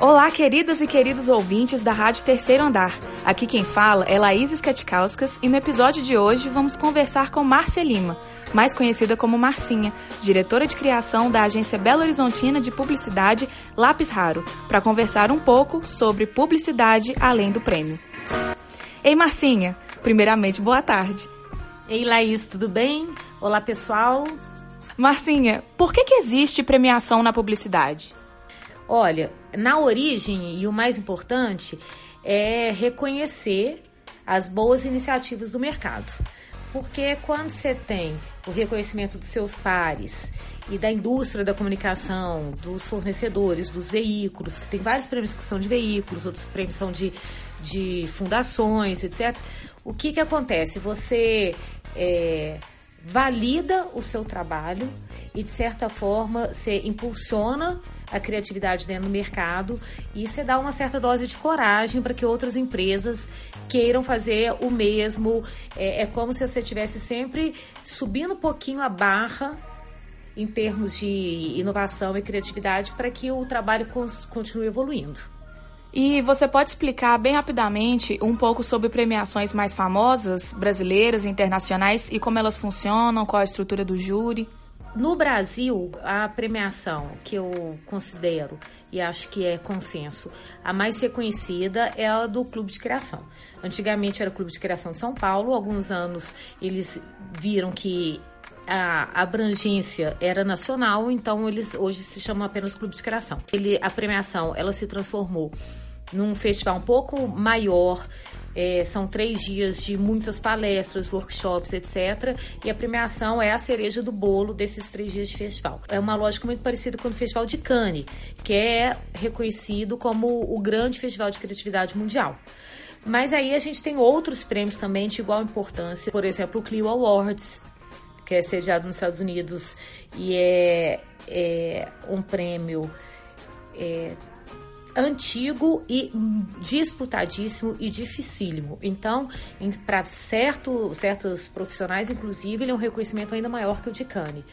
Olá, queridas e queridos ouvintes da Rádio Terceiro Andar. Aqui quem fala é Laís Skatikauskas e no episódio de hoje vamos conversar com Márcia Lima, mais conhecida como Marcinha, diretora de criação da agência Belo Horizontina de Publicidade Lápis Raro, para conversar um pouco sobre publicidade além do prêmio. Ei, Marcinha, primeiramente, boa tarde. Ei, Laís, tudo bem? Olá, pessoal. Marcinha, por que, que existe premiação na publicidade? Olha, na origem, e o mais importante, é reconhecer as boas iniciativas do mercado. Porque quando você tem o reconhecimento dos seus pares e da indústria da comunicação, dos fornecedores, dos veículos, que tem vários prêmios que são de veículos, outros prêmios são de, de fundações, etc. O que, que acontece? Você é, valida o seu trabalho e, de certa forma, você impulsiona a criatividade dentro do mercado e você dá uma certa dose de coragem para que outras empresas queiram fazer o mesmo. É, é como se você estivesse sempre subindo um pouquinho a barra em termos de inovação e criatividade para que o trabalho continue evoluindo. E você pode explicar bem rapidamente um pouco sobre premiações mais famosas, brasileiras internacionais, e como elas funcionam, qual a estrutura do júri? No Brasil, a premiação que eu considero e acho que é consenso, a mais reconhecida é a do Clube de Criação. Antigamente era o Clube de Criação de São Paulo, alguns anos eles viram que a abrangência era nacional, então eles hoje se chamam apenas Clube de Criação. Ele, a premiação ela se transformou num festival um pouco maior é, são três dias de muitas palestras, workshops, etc. E a premiação é a cereja do bolo desses três dias de festival. É uma lógica muito parecida com o Festival de Cannes, que é reconhecido como o grande festival de criatividade mundial. Mas aí a gente tem outros prêmios também de igual importância, por exemplo, o Clio Awards, que é sediado nos Estados Unidos e é, é um prêmio é, antigo e disputadíssimo e dificílimo. Então, para certo, certos profissionais, inclusive, ele é um reconhecimento ainda maior que o de Cannes.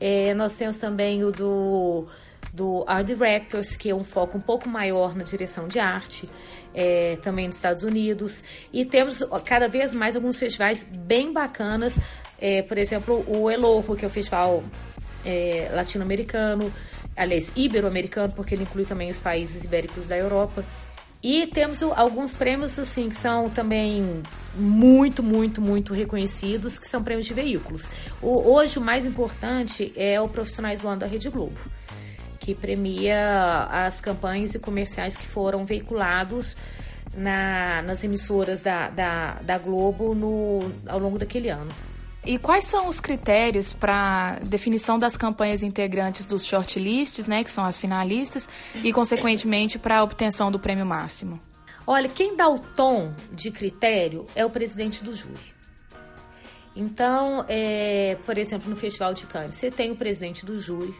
É, nós temos também o do, do Art Directors, que é um foco um pouco maior na direção de arte, é, também nos Estados Unidos. E temos cada vez mais alguns festivais bem bacanas, é, por exemplo, o Elojo, que é o festival é, latino-americano, aliás, ibero-americano, porque ele inclui também os países ibéricos da Europa. E temos alguns prêmios, assim, que são também muito, muito, muito reconhecidos, que são prêmios de veículos. O, hoje, o mais importante é o Profissionais do Ano da Rede Globo, que premia as campanhas e comerciais que foram veiculados na, nas emissoras da, da, da Globo no, ao longo daquele ano. E quais são os critérios para definição das campanhas integrantes dos shortlists, né, que são as finalistas, e consequentemente para a obtenção do prêmio máximo? Olha, quem dá o tom de critério é o presidente do júri. Então, é, por exemplo, no Festival de Cannes, você tem o presidente do júri,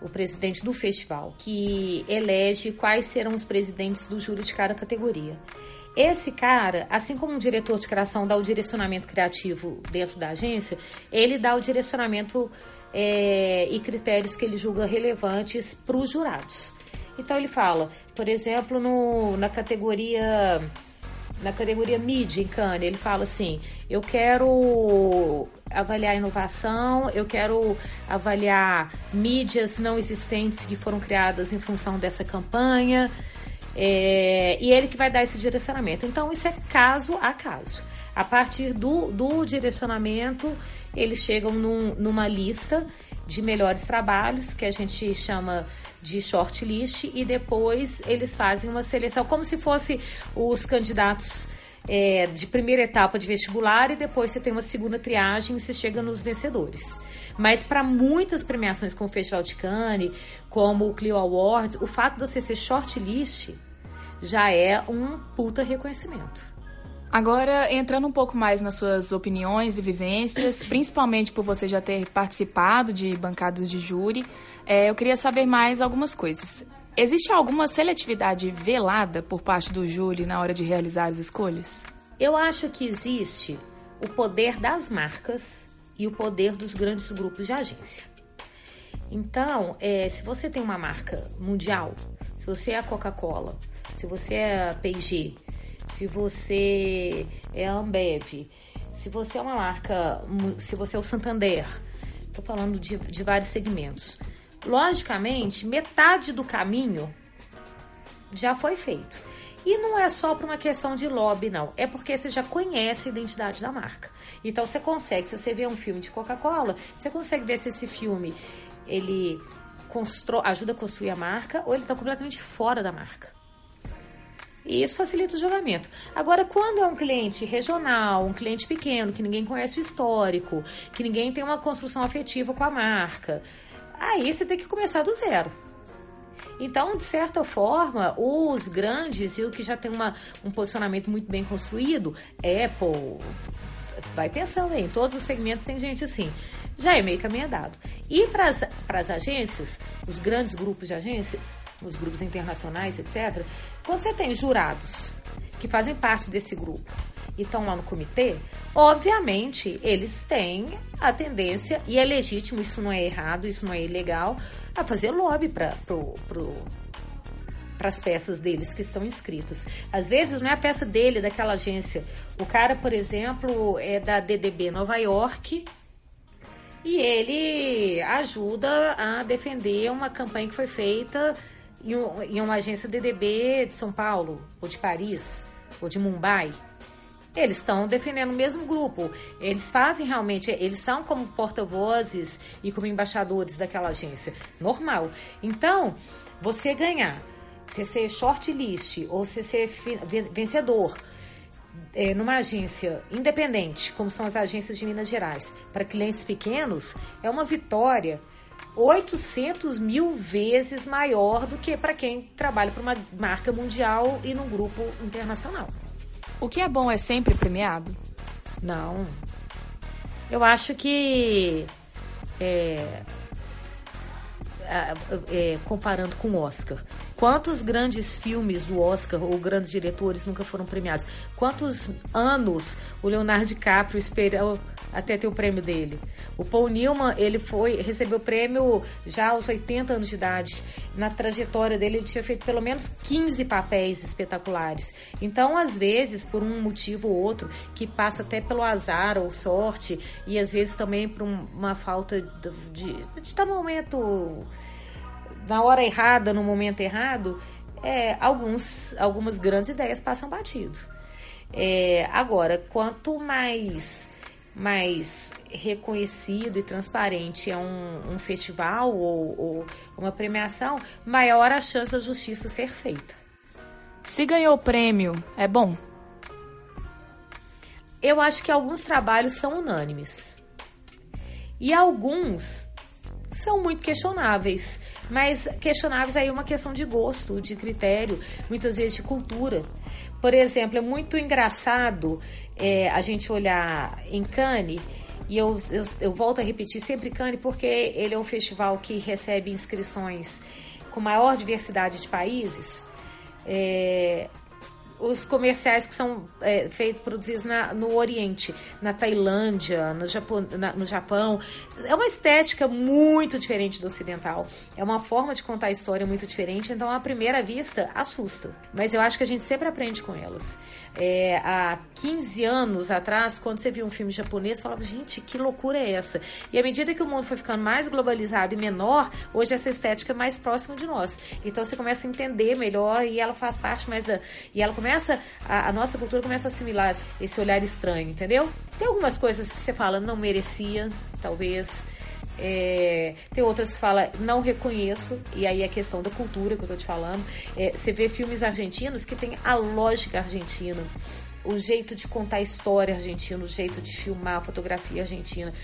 o presidente do festival, que elege quais serão os presidentes do júri de cada categoria. Esse cara, assim como um diretor de criação dá o direcionamento criativo dentro da agência, ele dá o direcionamento é, e critérios que ele julga relevantes para os jurados. Então ele fala, por exemplo, no, na categoria na categoria mídia em Cannes, ele fala assim: eu quero avaliar inovação, eu quero avaliar mídias não existentes que foram criadas em função dessa campanha. É, e ele que vai dar esse direcionamento. Então, isso é caso a caso. A partir do, do direcionamento, eles chegam num, numa lista de melhores trabalhos, que a gente chama de shortlist, e depois eles fazem uma seleção, como se fosse os candidatos é, de primeira etapa de vestibular, e depois você tem uma segunda triagem e você chega nos vencedores. Mas para muitas premiações, como o Festival de Cannes, como o Clio Awards, o fato de você ser shortlist já é um puta reconhecimento. Agora, entrando um pouco mais nas suas opiniões e vivências, principalmente por você já ter participado de bancadas de júri, é, eu queria saber mais algumas coisas. Existe alguma seletividade velada por parte do júri na hora de realizar as escolhas? Eu acho que existe o poder das marcas e o poder dos grandes grupos de agência. Então, é, se você tem uma marca mundial, se você é a Coca-Cola, se você é P&G, se você é Ambev, se você é uma marca, se você é o Santander, estou falando de, de vários segmentos. Logicamente, metade do caminho já foi feito. E não é só por uma questão de lobby, não. É porque você já conhece a identidade da marca. Então você consegue, se você vê um filme de Coca-Cola, você consegue ver se esse filme ele ajuda a construir a marca ou ele está completamente fora da marca. E isso facilita o julgamento. Agora, quando é um cliente regional, um cliente pequeno, que ninguém conhece o histórico, que ninguém tem uma construção afetiva com a marca, aí você tem que começar do zero. Então, de certa forma, os grandes e o que já tem uma, um posicionamento muito bem construído, Apple, vai pensando aí, em todos os segmentos tem gente assim, já é meio caminho dado. E para as agências, os grandes grupos de agência, os grupos internacionais, etc., quando você tem jurados que fazem parte desse grupo e estão lá no comitê, obviamente eles têm a tendência, e é legítimo, isso não é errado, isso não é ilegal, a fazer lobby para pro, pro, as peças deles que estão inscritas. Às vezes não é a peça dele, daquela agência. O cara, por exemplo, é da DDB Nova York e ele ajuda a defender uma campanha que foi feita em, uma agência DDB de São Paulo, ou de Paris, ou de Mumbai. Eles estão defendendo o mesmo grupo. Eles fazem realmente, eles são como porta-vozes e como embaixadores daquela agência. Normal. Então, você ganhar, você ser shortlist ou você ser vencedor é, numa agência independente, como são as agências de Minas Gerais, para clientes pequenos, é uma vitória 800 mil vezes maior do que para quem trabalha para uma marca mundial e num grupo internacional. O que é bom é sempre premiado? Não. Eu acho que é, é, comparando com o Oscar. Quantos grandes filmes do Oscar ou grandes diretores nunca foram premiados? Quantos anos o Leonardo DiCaprio esperou até ter o prêmio dele? O Paul Newman, ele foi recebeu o prêmio já aos 80 anos de idade. Na trajetória dele, ele tinha feito pelo menos 15 papéis espetaculares. Então, às vezes, por um motivo ou outro, que passa até pelo azar ou sorte, e às vezes também por uma falta de, de, de no momento na hora errada, no momento errado, é, alguns, algumas grandes ideias passam batido. É, agora, quanto mais, mais reconhecido e transparente é um, um festival ou, ou uma premiação, maior a chance da justiça ser feita. Se ganhou o prêmio, é bom? Eu acho que alguns trabalhos são unânimes. E alguns são muito questionáveis. Mas questionáveis aí é uma questão de gosto, de critério, muitas vezes de cultura. Por exemplo, é muito engraçado é, a gente olhar em Cannes, e eu, eu, eu volto a repetir sempre Cannes, porque ele é um festival que recebe inscrições com maior diversidade de países. É, os comerciais que são é, feitos, produzidos na, no Oriente, na Tailândia, no Japão, na, no Japão. É uma estética muito diferente do ocidental. É uma forma de contar a história muito diferente, então à primeira vista assusta. Mas eu acho que a gente sempre aprende com elas. É, há 15 anos atrás, quando você via um filme japonês, falava, gente, que loucura é essa? E à medida que o mundo foi ficando mais globalizado e menor, hoje essa estética é mais próxima de nós. Então você começa a entender melhor e ela faz parte mais da. E ela começa. A, a nossa cultura começa a assimilar esse olhar estranho, entendeu? Tem algumas coisas que você fala, não merecia, talvez. É, tem outras que fala não reconheço, e aí é questão da cultura que eu tô te falando. É, você vê filmes argentinos que tem a lógica argentina. o jeito de contar história argentino, o jeito de filmar a fotografia argentina.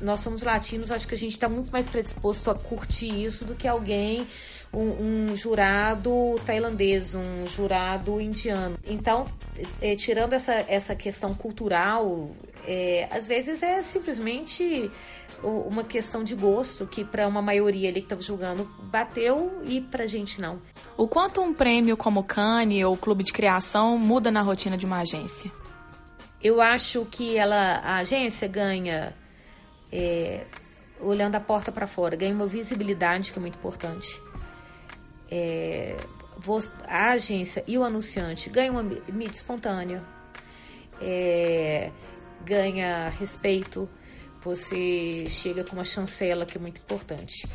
Nós somos latinos, acho que a gente está muito mais predisposto a curtir isso do que alguém, um, um jurado tailandês, um jurado indiano. Então, é, tirando essa, essa questão cultural, é, às vezes é simplesmente uma questão de gosto que para uma maioria ali que estava julgando bateu e para gente não. O quanto um prêmio como Cannes ou Clube de Criação muda na rotina de uma agência? Eu acho que ela, a agência ganha, é, olhando a porta para fora, ganha uma visibilidade que é muito importante. É, a agência e o anunciante ganham uma mídia espontânea, é, ganha respeito, você chega com uma chancela que é muito importante.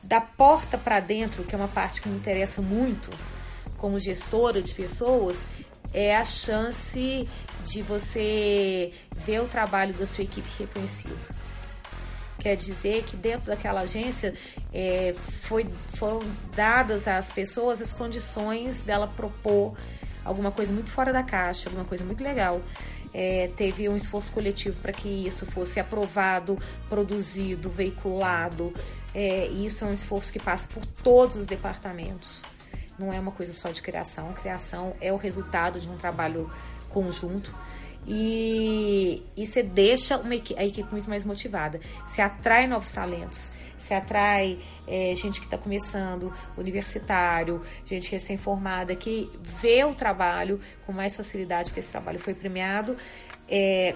Da porta para dentro, que é uma parte que me interessa muito como gestora de pessoas, é a chance de você ver o trabalho da sua equipe reconhecido. Quer dizer que dentro daquela agência é, foi, foram dadas às pessoas as condições dela propor alguma coisa muito fora da caixa, alguma coisa muito legal é, teve um esforço coletivo para que isso fosse aprovado, produzido, veiculado. É, isso é um esforço que passa por todos os departamentos. Não é uma coisa só de criação. Criação é o resultado de um trabalho conjunto. E, e você deixa uma, a equipe muito mais motivada. Você atrai novos talentos se atrai é, gente que está começando, universitário, gente recém-formada, que vê o trabalho com mais facilidade, porque esse trabalho foi premiado, é,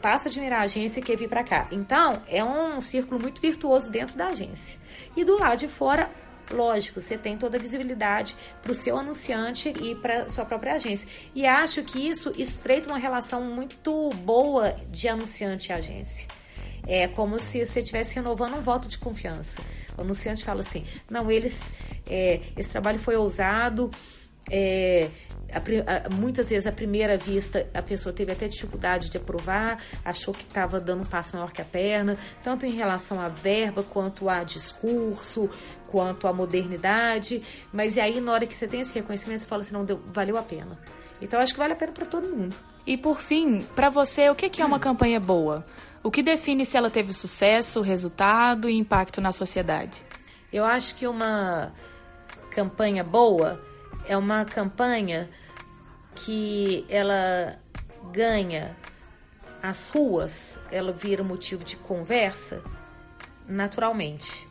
passa a admirar a agência e quer vir para cá. Então, é um círculo muito virtuoso dentro da agência. E do lado de fora, lógico, você tem toda a visibilidade para o seu anunciante e para sua própria agência. E acho que isso estreita uma relação muito boa de anunciante e agência. É como se você estivesse renovando um voto de confiança. O anunciante fala assim: não, eles, é, esse trabalho foi ousado. É, a, a, muitas vezes, à primeira vista, a pessoa teve até dificuldade de aprovar, achou que estava dando um passo maior que a perna, tanto em relação à verba, quanto a discurso, quanto à modernidade. Mas e aí, na hora que você tem esse reconhecimento, você fala assim: não, deu, valeu a pena. Então, acho que vale a pena para todo mundo. E por fim, para você, o que é uma campanha boa? O que define se ela teve sucesso, resultado e impacto na sociedade? Eu acho que uma campanha boa é uma campanha que ela ganha as ruas, ela vira motivo de conversa naturalmente.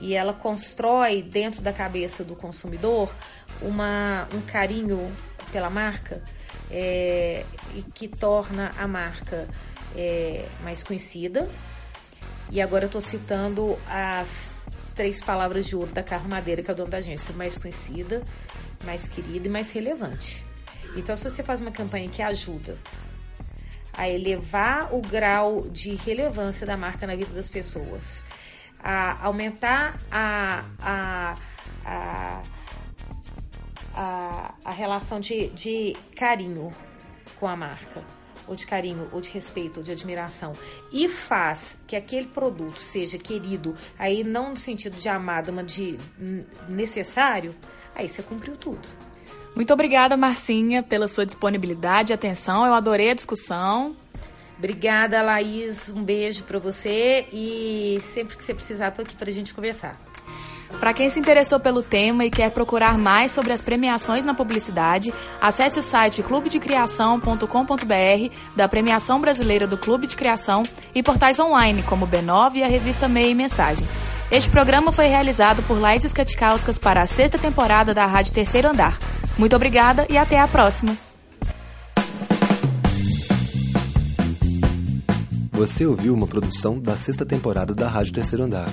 E ela constrói dentro da cabeça do consumidor uma, um carinho pela marca é, e que torna a marca é, mais conhecida. E agora eu estou citando as três palavras de ouro da Carro Madeira, que é o dono da agência, mais conhecida, mais querida e mais relevante. Então, se você faz uma campanha que ajuda a elevar o grau de relevância da marca na vida das pessoas, a aumentar a, a, a, a, a relação de, de carinho com a marca, ou de carinho, ou de respeito, ou de admiração, e faz que aquele produto seja querido, aí não no sentido de amado, mas de necessário, aí você cumpriu tudo. Muito obrigada, Marcinha, pela sua disponibilidade e atenção. Eu adorei a discussão. Obrigada, Laís. Um beijo para você e sempre que você precisar, tô aqui para a gente conversar. Para quem se interessou pelo tema e quer procurar mais sobre as premiações na publicidade, acesse o site clubedecriação.com.br da Premiação Brasileira do Clube de Criação e portais online como o B9 e a revista Meia e Mensagem. Este programa foi realizado por Laís Skatikauskas para a sexta temporada da Rádio Terceiro Andar. Muito obrigada e até a próxima! Você ouviu uma produção da sexta temporada da Rádio Terceiro Andar.